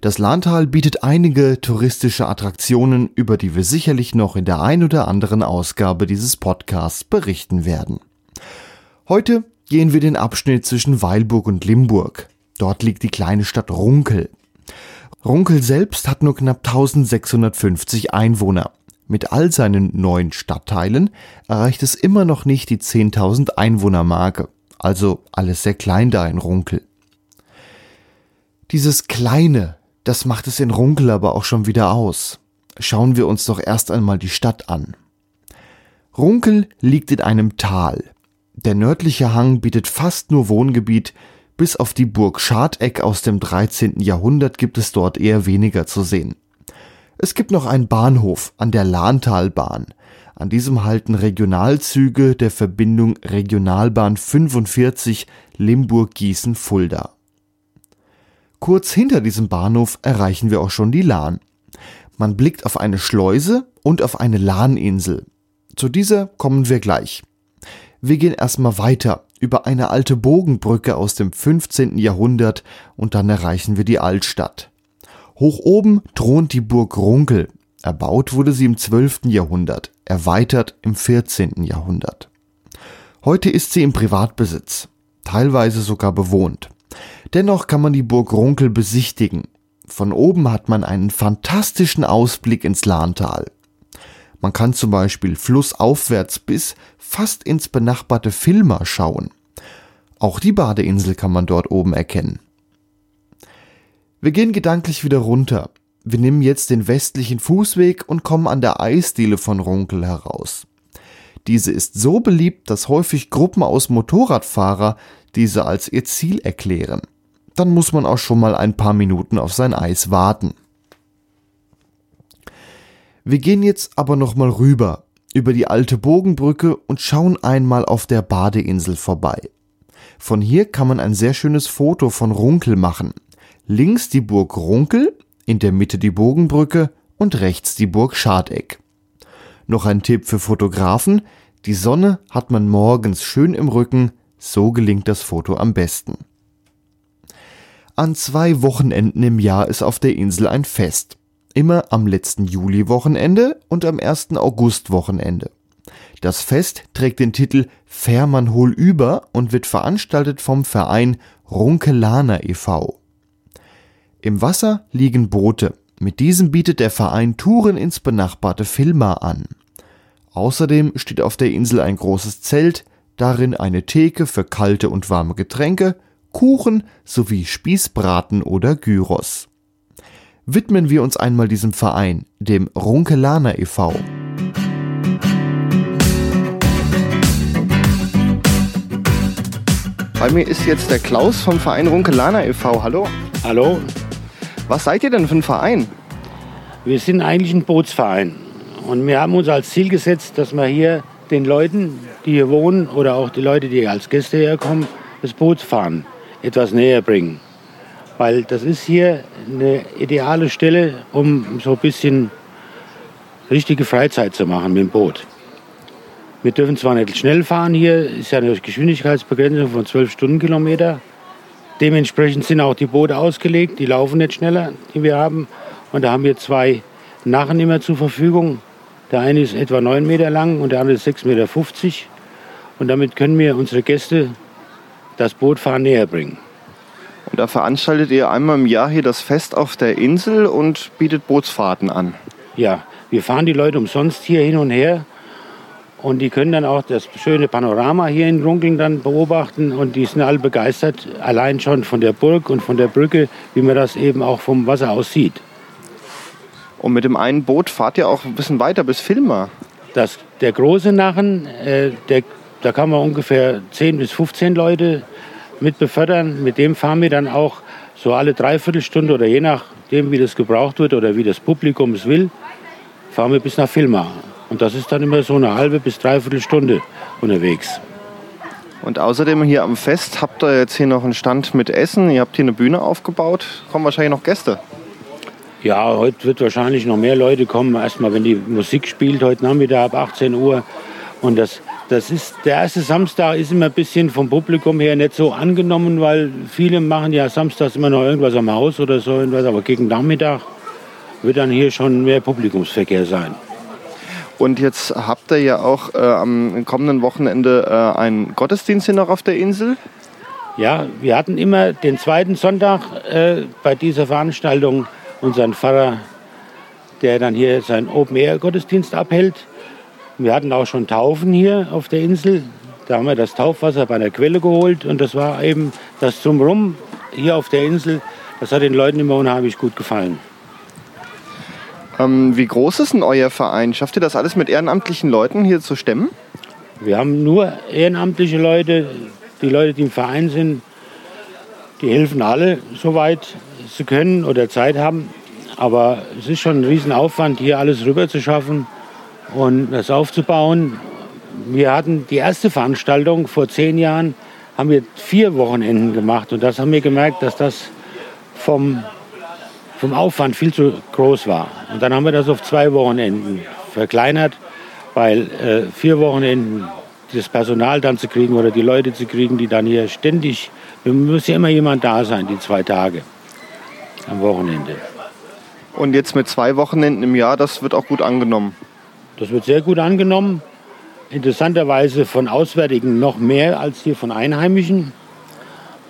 Das Lahntal bietet einige touristische Attraktionen, über die wir sicherlich noch in der ein oder anderen Ausgabe dieses Podcasts berichten werden. Heute gehen wir den Abschnitt zwischen Weilburg und Limburg. Dort liegt die kleine Stadt Runkel. Runkel selbst hat nur knapp 1650 Einwohner. Mit all seinen neuen Stadtteilen erreicht es immer noch nicht die 10.000 Einwohnermarke. Also alles sehr klein da in Runkel. Dieses Kleine, das macht es in Runkel aber auch schon wieder aus. Schauen wir uns doch erst einmal die Stadt an. Runkel liegt in einem Tal. Der nördliche Hang bietet fast nur Wohngebiet, bis auf die Burg Schardeck aus dem 13. Jahrhundert gibt es dort eher weniger zu sehen. Es gibt noch einen Bahnhof an der Lahntalbahn. An diesem halten Regionalzüge der Verbindung Regionalbahn 45 Limburg-Gießen-Fulda. Kurz hinter diesem Bahnhof erreichen wir auch schon die Lahn. Man blickt auf eine Schleuse und auf eine Lahninsel. Zu dieser kommen wir gleich. Wir gehen erstmal weiter über eine alte Bogenbrücke aus dem 15. Jahrhundert und dann erreichen wir die Altstadt. Hoch oben thront die Burg Runkel. Erbaut wurde sie im 12. Jahrhundert, erweitert im 14. Jahrhundert. Heute ist sie im Privatbesitz, teilweise sogar bewohnt. Dennoch kann man die Burg Runkel besichtigen. Von oben hat man einen fantastischen Ausblick ins Lahntal. Man kann zum Beispiel flussaufwärts bis fast ins benachbarte Filmer schauen. Auch die Badeinsel kann man dort oben erkennen. Wir gehen gedanklich wieder runter. Wir nehmen jetzt den westlichen Fußweg und kommen an der Eisdiele von Runkel heraus. Diese ist so beliebt, dass häufig Gruppen aus Motorradfahrer diese als ihr Ziel erklären dann muss man auch schon mal ein paar Minuten auf sein Eis warten. Wir gehen jetzt aber noch mal rüber über die alte Bogenbrücke und schauen einmal auf der Badeinsel vorbei. Von hier kann man ein sehr schönes Foto von Runkel machen. Links die Burg Runkel, in der Mitte die Bogenbrücke und rechts die Burg Schadeck. Noch ein Tipp für Fotografen, die Sonne hat man morgens schön im Rücken, so gelingt das Foto am besten. An zwei Wochenenden im Jahr ist auf der Insel ein Fest. Immer am letzten Juli-Wochenende und am ersten August-Wochenende. Das Fest trägt den Titel Fährmann hol über und wird veranstaltet vom Verein Runkelaner e.V. Im Wasser liegen Boote. Mit diesem bietet der Verein Touren ins benachbarte Filmar an. Außerdem steht auf der Insel ein großes Zelt, darin eine Theke für kalte und warme Getränke Kuchen sowie Spießbraten oder Gyros. Widmen wir uns einmal diesem Verein, dem Runkelaner e.V. Bei mir ist jetzt der Klaus vom Verein Runkelaner e.V. Hallo. Hallo. Was seid ihr denn für ein Verein? Wir sind eigentlich ein Bootsverein. Und wir haben uns als Ziel gesetzt, dass wir hier den Leuten, die hier wohnen oder auch die Leute, die als Gäste herkommen, das Boot fahren etwas näher bringen. Weil das ist hier eine ideale Stelle, um so ein bisschen richtige Freizeit zu machen mit dem Boot. Wir dürfen zwar nicht schnell fahren hier, ist ja eine Geschwindigkeitsbegrenzung von 12 Stundenkilometer. Dementsprechend sind auch die Boote ausgelegt, die laufen nicht schneller, die wir haben. Und da haben wir zwei Narren immer zur Verfügung. Der eine ist etwa 9 Meter lang und der andere ist 6,50 Meter. Und damit können wir unsere Gäste das Bootfahren näher bringen. Und da veranstaltet ihr einmal im Jahr hier das Fest auf der Insel und bietet Bootsfahrten an. Ja, wir fahren die Leute umsonst hier hin und her. Und die können dann auch das schöne Panorama hier in Runkeln dann beobachten. Und die sind alle begeistert, allein schon von der Burg und von der Brücke, wie man das eben auch vom Wasser aus sieht. Und mit dem einen Boot fahrt ihr auch ein bisschen weiter bis Filma. Das, der große Nachen, äh, der, da kann man ungefähr 10 bis 15 Leute mit befördern. Mit dem fahren wir dann auch so alle Dreiviertelstunde oder je nachdem, wie das gebraucht wird oder wie das Publikum es will, fahren wir bis nach Filma. Und das ist dann immer so eine halbe bis dreiviertel Stunde unterwegs. Und außerdem hier am Fest habt ihr jetzt hier noch einen Stand mit Essen. Ihr habt hier eine Bühne aufgebaut. Kommen wahrscheinlich noch Gäste. Ja, heute wird wahrscheinlich noch mehr Leute kommen. Erstmal, wenn die Musik spielt, heute Nachmittag ab 18 Uhr. Und das, das ist, der erste Samstag ist immer ein bisschen vom Publikum her nicht so angenommen, weil viele machen ja samstags immer noch irgendwas am Haus oder so irgendwas. Aber gegen Nachmittag wird dann hier schon mehr Publikumsverkehr sein. Und jetzt habt ihr ja auch äh, am kommenden Wochenende äh, einen Gottesdienst hier noch auf der Insel. Ja, wir hatten immer den zweiten Sonntag äh, bei dieser Veranstaltung unseren Pfarrer, der dann hier seinen Open-Air-Gottesdienst abhält. Wir hatten auch schon Taufen hier auf der Insel. Da haben wir das Taufwasser bei der Quelle geholt und das war eben das Drumherum hier auf der Insel. Das hat den Leuten immer unheimlich gut gefallen. Ähm, wie groß ist denn euer Verein? Schafft ihr das alles mit ehrenamtlichen Leuten hier zu stemmen? Wir haben nur ehrenamtliche Leute. Die Leute, die im Verein sind, die helfen alle, soweit sie können oder Zeit haben. Aber es ist schon ein Riesenaufwand, hier alles rüber zu schaffen und das aufzubauen. Wir hatten die erste Veranstaltung vor zehn Jahren, haben wir vier Wochenenden gemacht. Und das haben wir gemerkt, dass das vom vom Aufwand viel zu groß war. Und dann haben wir das auf zwei Wochenenden verkleinert, weil äh, vier Wochenenden das Personal dann zu kriegen oder die Leute zu kriegen, die dann hier ständig, wir müssen ja immer jemand da sein, die zwei Tage am Wochenende. Und jetzt mit zwei Wochenenden im Jahr, das wird auch gut angenommen. Das wird sehr gut angenommen. Interessanterweise von Auswärtigen noch mehr als hier von Einheimischen.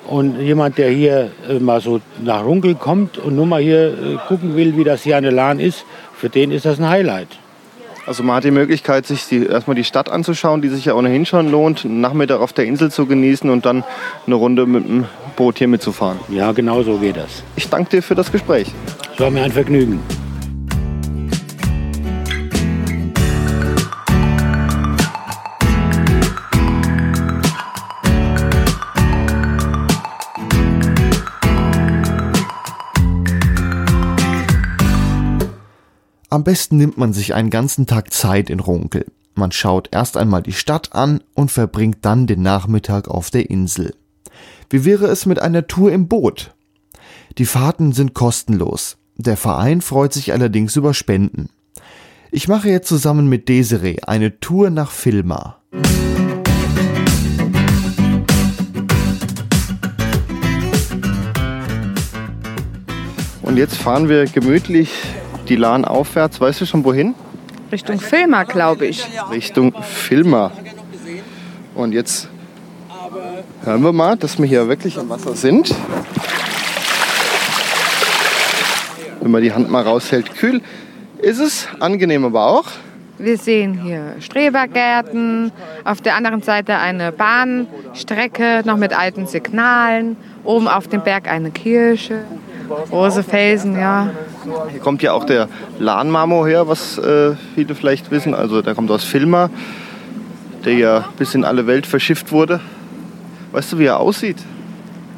Und jemand, der hier äh, mal so nach Runkel kommt und nur mal hier äh, gucken will, wie das hier an der Lahn ist, für den ist das ein Highlight. Also man hat die Möglichkeit, sich die, erstmal die Stadt anzuschauen, die sich ja ohnehin schon lohnt, einen Nachmittag auf der Insel zu genießen und dann eine Runde mit dem Boot hier mitzufahren. Ja, genau so geht das. Ich danke dir für das Gespräch. Es war mir ein Vergnügen. Am besten nimmt man sich einen ganzen Tag Zeit in Runkel. Man schaut erst einmal die Stadt an und verbringt dann den Nachmittag auf der Insel. Wie wäre es mit einer Tour im Boot? Die Fahrten sind kostenlos. Der Verein freut sich allerdings über Spenden. Ich mache jetzt zusammen mit Desiree eine Tour nach Filma. Und jetzt fahren wir gemütlich die Lahn aufwärts. Weißt du schon wohin? Richtung Filma, glaube ich. Richtung Filma. Und jetzt hören wir mal, dass wir hier wirklich am Wasser sind. Wenn man die Hand mal raushält, kühl ist es, angenehm aber auch. Wir sehen hier Strebergärten, auf der anderen Seite eine Bahnstrecke, noch mit alten Signalen, oben auf dem Berg eine Kirche, große Felsen, ja. Hier kommt ja auch der Lahnmarmor her, was äh, viele vielleicht wissen. Also der kommt aus Filma, der ja bis in alle Welt verschifft wurde. Weißt du, wie er aussieht?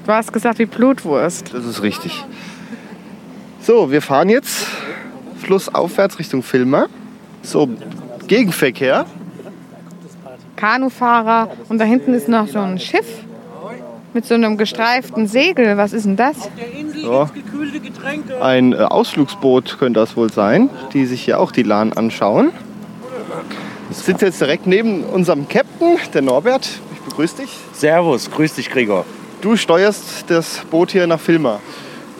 Du hast gesagt wie Blutwurst. Das ist richtig. So, wir fahren jetzt flussaufwärts Richtung Filma. So, Gegenverkehr. Kanufahrer und da hinten ist noch so ein Schiff mit so einem gestreiften Segel. Was ist denn das? Ja. Ein äh, Ausflugsboot könnte das wohl sein, die sich hier auch die Lahn anschauen. Ich sitze jetzt direkt neben unserem Captain, der Norbert. Ich begrüße dich. Servus, grüß dich Gregor. Du steuerst das Boot hier nach Filma.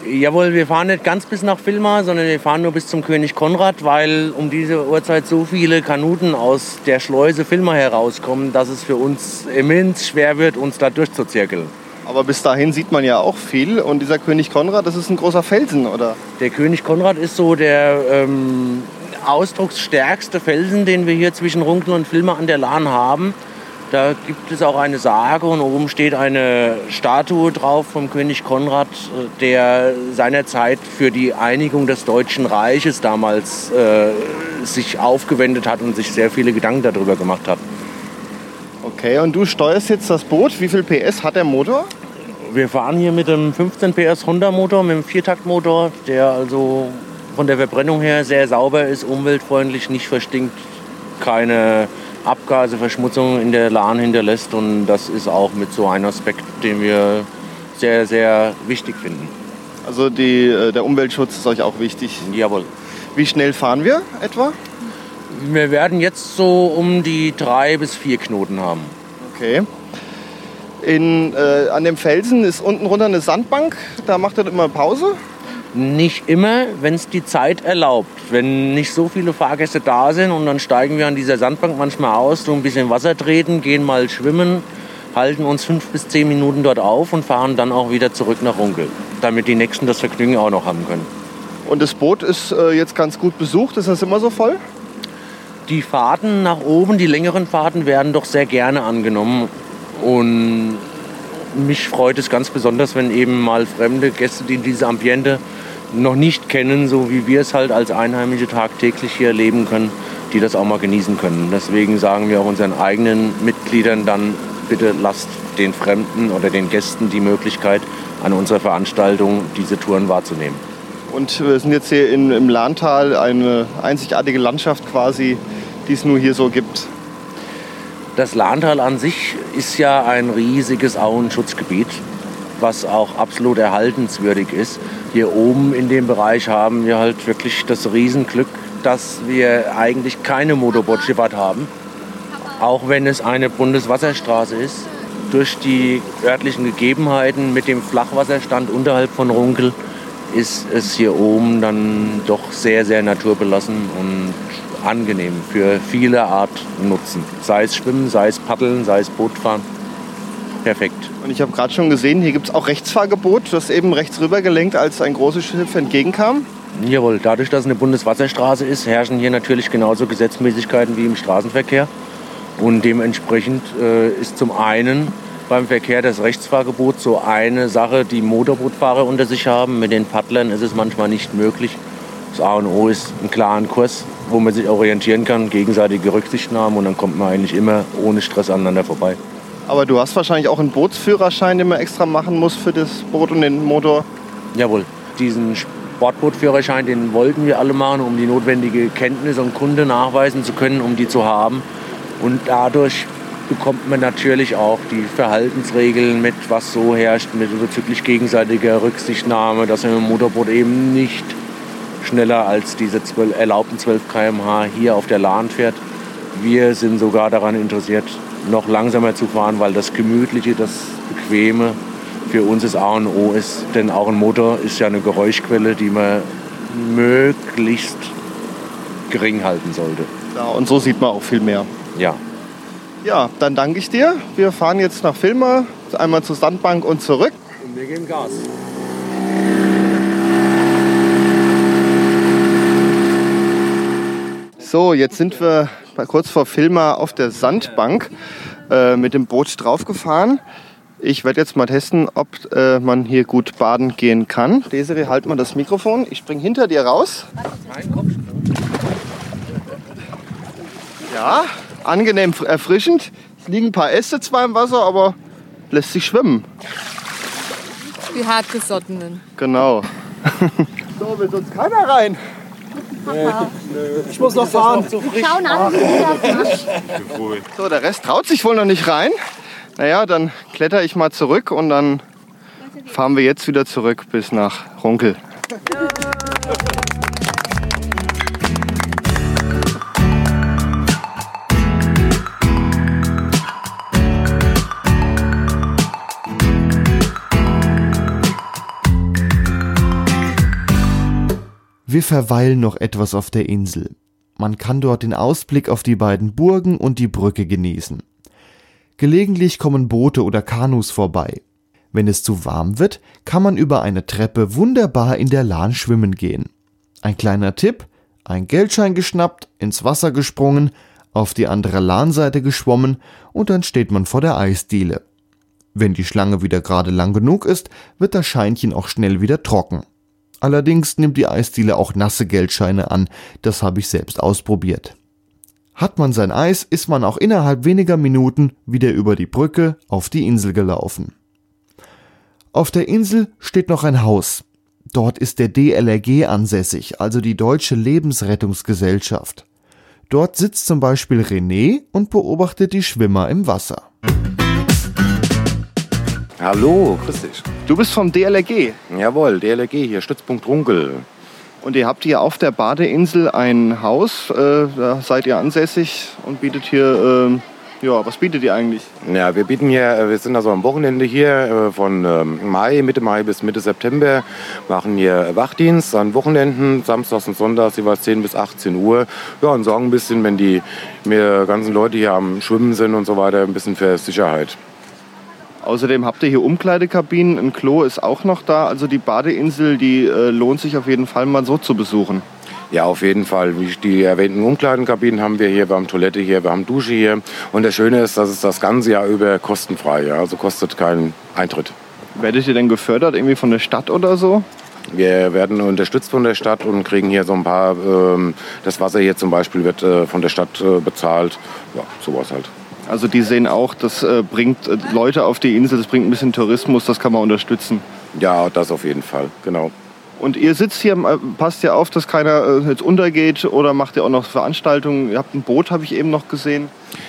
Jawohl, wir fahren nicht ganz bis nach Filma, sondern wir fahren nur bis zum König Konrad, weil um diese Uhrzeit so viele Kanuten aus der Schleuse Filma herauskommen, dass es für uns immens schwer wird, uns da durchzuzirkeln. Aber bis dahin sieht man ja auch viel. Und dieser König Konrad, das ist ein großer Felsen, oder? Der König Konrad ist so der ähm, ausdrucksstärkste Felsen, den wir hier zwischen Runkel und Filma an der Lahn haben. Da gibt es auch eine Sage und oben steht eine Statue drauf vom König Konrad, der seinerzeit für die Einigung des Deutschen Reiches damals äh, sich aufgewendet hat und sich sehr viele Gedanken darüber gemacht hat. Okay, und du steuerst jetzt das Boot. Wie viel PS hat der Motor? Wir fahren hier mit dem 15 PS Honda Motor, mit dem Viertaktmotor, der also von der Verbrennung her sehr sauber ist, umweltfreundlich, nicht verstinkt, keine Abgase, Verschmutzung in der Lahn hinterlässt. Und das ist auch mit so ein Aspekt, den wir sehr, sehr wichtig finden. Also die, äh, der Umweltschutz ist euch auch wichtig? Jawohl. Wie schnell fahren wir etwa? Wir werden jetzt so um die drei bis vier Knoten haben. Okay. In, äh, an dem Felsen ist unten runter eine Sandbank. Da macht er immer Pause. Nicht immer, wenn es die Zeit erlaubt. Wenn nicht so viele Fahrgäste da sind und dann steigen wir an dieser Sandbank manchmal aus, so ein bisschen Wasser treten, gehen mal schwimmen, halten uns fünf bis zehn Minuten dort auf und fahren dann auch wieder zurück nach Runkel, damit die Nächsten das Vergnügen auch noch haben können. Und das Boot ist äh, jetzt ganz gut besucht. Ist das immer so voll? Die Fahrten nach oben, die längeren Fahrten werden doch sehr gerne angenommen. Und mich freut es ganz besonders, wenn eben mal fremde Gäste, die diese Ambiente noch nicht kennen, so wie wir es halt als Einheimische tagtäglich hier erleben können, die das auch mal genießen können. Deswegen sagen wir auch unseren eigenen Mitgliedern dann, bitte lasst den Fremden oder den Gästen die Möglichkeit, an unserer Veranstaltung diese Touren wahrzunehmen. Und wir sind jetzt hier in, im Lahntal, eine einzigartige Landschaft quasi, die es nur hier so gibt. Das Lahntal an sich ist ja ein riesiges Auenschutzgebiet, was auch absolut erhaltenswürdig ist. Hier oben in dem Bereich haben wir halt wirklich das Riesenglück, dass wir eigentlich keine Motorbootschifffahrt haben. Auch wenn es eine Bundeswasserstraße ist. Durch die örtlichen Gegebenheiten mit dem Flachwasserstand unterhalb von Runkel ist es hier oben dann doch sehr, sehr naturbelassen und angenehm für viele Art Nutzen. Sei es Schwimmen, sei es Paddeln, sei es Bootfahren. Perfekt. Und ich habe gerade schon gesehen, hier gibt es auch Rechtsfahrgebot, das eben rechts rüber gelenkt, als ein großes Schiff entgegenkam. Jawohl, dadurch, dass es eine Bundeswasserstraße ist, herrschen hier natürlich genauso Gesetzmäßigkeiten wie im Straßenverkehr. Und dementsprechend äh, ist zum einen beim Verkehr das Rechtsfahrgebot so eine Sache, die Motorbootfahrer unter sich haben. Mit den Paddlern ist es manchmal nicht möglich. Das A und O ist einen klaren Kurs, wo man sich orientieren kann, gegenseitige Rücksichtnahme und dann kommt man eigentlich immer ohne Stress aneinander vorbei. Aber du hast wahrscheinlich auch einen Bootsführerschein, den man extra machen muss für das Boot und den Motor. Jawohl, diesen Sportbootführerschein, den wollten wir alle machen, um die notwendige Kenntnis und Kunde nachweisen zu können, um die zu haben. Und dadurch bekommt man natürlich auch die Verhaltensregeln mit, was so herrscht, mit bezüglich gegenseitiger Rücksichtnahme, dass man im Motorboot eben nicht schneller als diese 12, erlaubten 12 km/h hier auf der Lahn fährt. Wir sind sogar daran interessiert, noch langsamer zu fahren, weil das Gemütliche, das Bequeme für uns das A und O ist. Denn auch ein Motor ist ja eine Geräuschquelle, die man möglichst gering halten sollte. Ja, und so sieht man auch viel mehr. Ja. Ja, dann danke ich dir. Wir fahren jetzt nach Filmer, einmal zur Sandbank und zurück. Und wir geben Gas. So, jetzt sind wir kurz vor Filmer auf der Sandbank äh, mit dem Boot draufgefahren. Ich werde jetzt mal testen, ob äh, man hier gut baden gehen kann. Desiree, halt mal das Mikrofon. Ich spring hinter dir raus. Ja, angenehm erfrischend. Es liegen ein paar Äste zwar im Wasser, aber lässt sich schwimmen. Die hartgesottenen. Genau. so, will sonst keiner rein. Ich muss noch fahren. Schauen an, wie du das. So, der Rest traut sich wohl noch nicht rein. Naja, dann kletter ich mal zurück und dann fahren wir jetzt wieder zurück bis nach Runkel. Wir verweilen noch etwas auf der Insel. Man kann dort den Ausblick auf die beiden Burgen und die Brücke genießen. Gelegentlich kommen Boote oder Kanus vorbei. Wenn es zu warm wird, kann man über eine Treppe wunderbar in der Lahn schwimmen gehen. Ein kleiner Tipp, ein Geldschein geschnappt, ins Wasser gesprungen, auf die andere Lahnseite geschwommen und dann steht man vor der Eisdiele. Wenn die Schlange wieder gerade lang genug ist, wird das Scheinchen auch schnell wieder trocken. Allerdings nimmt die Eisdiele auch nasse Geldscheine an, das habe ich selbst ausprobiert. Hat man sein Eis, ist man auch innerhalb weniger Minuten wieder über die Brücke auf die Insel gelaufen. Auf der Insel steht noch ein Haus. Dort ist der DLRG ansässig, also die Deutsche Lebensrettungsgesellschaft. Dort sitzt zum Beispiel René und beobachtet die Schwimmer im Wasser. Hallo, grüß dich. Du bist vom DLRG. Jawohl, DLRG hier, Stützpunkt Runkel. Und ihr habt hier auf der Badeinsel ein Haus, äh, da seid ihr ansässig und bietet hier, äh, ja, was bietet ihr eigentlich? Ja, wir bieten hier, äh, wir sind also am Wochenende hier äh, von ähm, Mai, Mitte Mai bis Mitte September, machen hier Wachdienst an Wochenenden, Samstags und Sonntags jeweils 10 bis 18 Uhr. Ja, und sorgen ein bisschen, wenn die mir ganzen Leute hier am Schwimmen sind und so weiter, ein bisschen für Sicherheit. Außerdem habt ihr hier Umkleidekabinen, ein Klo ist auch noch da. Also die Badeinsel, die äh, lohnt sich auf jeden Fall mal so zu besuchen. Ja, auf jeden Fall. Wie die erwähnten Umkleidenkabinen haben wir hier, wir haben Toilette hier, wir haben Dusche hier. Und das Schöne ist, dass es das ganze Jahr über kostenfrei, ja, also kostet keinen Eintritt. Werdet ihr denn gefördert irgendwie von der Stadt oder so? Wir werden unterstützt von der Stadt und kriegen hier so ein paar, ähm, das Wasser hier zum Beispiel wird äh, von der Stadt äh, bezahlt. Ja, sowas halt. Also die sehen auch, das äh, bringt äh, Leute auf die Insel, das bringt ein bisschen Tourismus, das kann man unterstützen. Ja, das auf jeden Fall, genau. Und ihr sitzt hier, äh, passt ja auf, dass keiner äh, jetzt untergeht oder macht ihr auch noch Veranstaltungen? Ihr habt ein Boot, habe ich eben noch gesehen.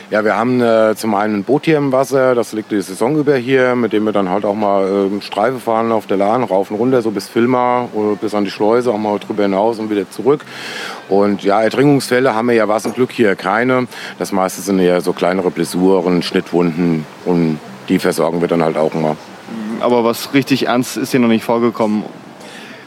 Ja, wir haben äh, zum einen ein Boot hier im Wasser, das liegt die Saison über hier, mit dem wir dann halt auch mal äh, Streife fahren auf der Lahn, rauf und runter, so bis Filma, äh, bis an die Schleuse, auch mal drüber hinaus und wieder zurück. Und ja, Ertrinkungsfälle haben wir ja was zum Glück hier keine. Das meiste sind eher so kleinere Blessuren, Schnittwunden und die versorgen wir dann halt auch immer. Aber was richtig ernst ist hier noch nicht vorgekommen.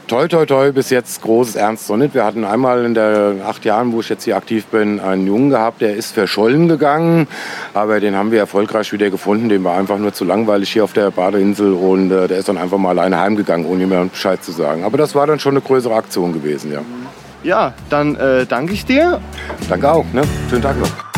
Toi, toi, toi, bis jetzt großes Ernst noch nicht. Wir hatten einmal in den acht Jahren, wo ich jetzt hier aktiv bin, einen Jungen gehabt, der ist verschollen gegangen. Aber den haben wir erfolgreich wieder gefunden. Dem war einfach nur zu langweilig hier auf der Badeinsel und äh, der ist dann einfach mal alleine heimgegangen, ohne mir Bescheid zu sagen. Aber das war dann schon eine größere Aktion gewesen, ja. Ja, dann äh, danke ich dir. Danke auch, ne? Schönen Tag noch.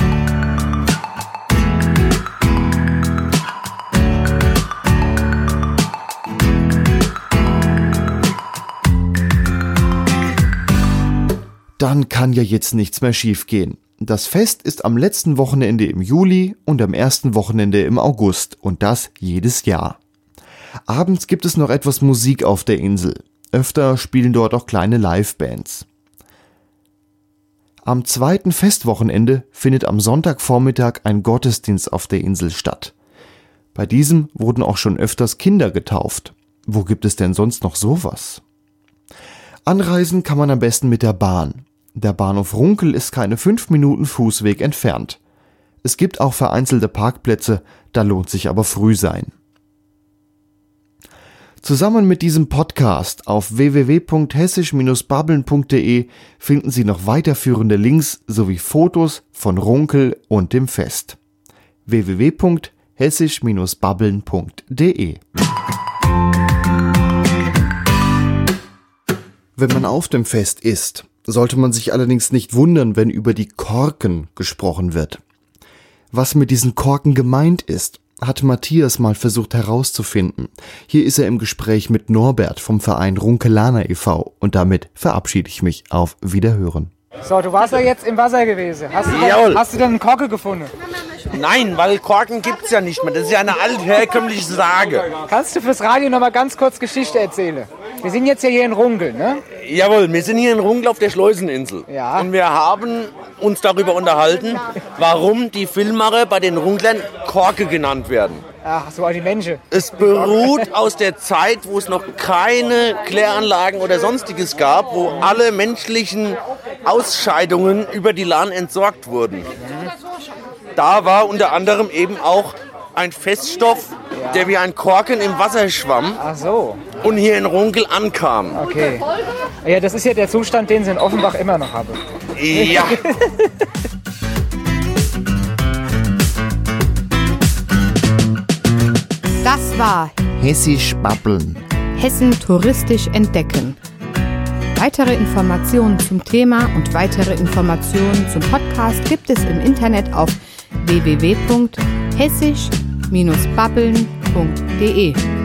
Dann kann ja jetzt nichts mehr schiefgehen. Das Fest ist am letzten Wochenende im Juli und am ersten Wochenende im August und das jedes Jahr. Abends gibt es noch etwas Musik auf der Insel. Öfter spielen dort auch kleine Livebands. Am zweiten Festwochenende findet am Sonntagvormittag ein Gottesdienst auf der Insel statt. Bei diesem wurden auch schon öfters Kinder getauft. Wo gibt es denn sonst noch sowas? Anreisen kann man am besten mit der Bahn. Der Bahnhof Runkel ist keine fünf Minuten Fußweg entfernt. Es gibt auch vereinzelte Parkplätze, da lohnt sich aber früh sein. Zusammen mit diesem Podcast auf www.hessisch-babbeln.de finden Sie noch weiterführende Links sowie Fotos von Runkel und dem Fest. www.hessisch-babbeln.de Wenn man auf dem Fest ist, sollte man sich allerdings nicht wundern, wenn über die Korken gesprochen wird. Was mit diesen Korken gemeint ist, hat Matthias mal versucht herauszufinden. Hier ist er im Gespräch mit Norbert vom Verein Runkelaner e.V. und damit verabschiede ich mich auf Wiederhören. So, du warst ja jetzt im Wasser gewesen. Hast du, denn, hast du denn einen Korke gefunden? Nein, weil Korken gibt es ja nicht mehr. Das ist ja eine altherkömmliche Sage. Kannst du fürs Radio noch mal ganz kurz Geschichte erzählen? Wir sind jetzt hier in Runkel, ne? Jawohl, wir sind hier in Runkel auf der Schleuseninsel. Ja. Und wir haben uns darüber unterhalten, warum die Filmmacher bei den Runklern Korke genannt werden. Ach, so die Menschen. Es beruht aus der Zeit, wo es noch keine Kläranlagen oder sonstiges gab, wo alle menschlichen Ausscheidungen über die Lahn entsorgt wurden. Da war unter anderem eben auch ein Feststoff, der wie ein Korken im Wasser schwamm Ach so, und hier in Runkel ankam. okay. Ja, das ist ja der Zustand, den sie in Offenbach immer noch haben. Ja. Das war Hessisch babbeln. Hessen touristisch entdecken. Weitere Informationen zum Thema und weitere Informationen zum Podcast gibt es im Internet auf www.hessisch-babbeln.de.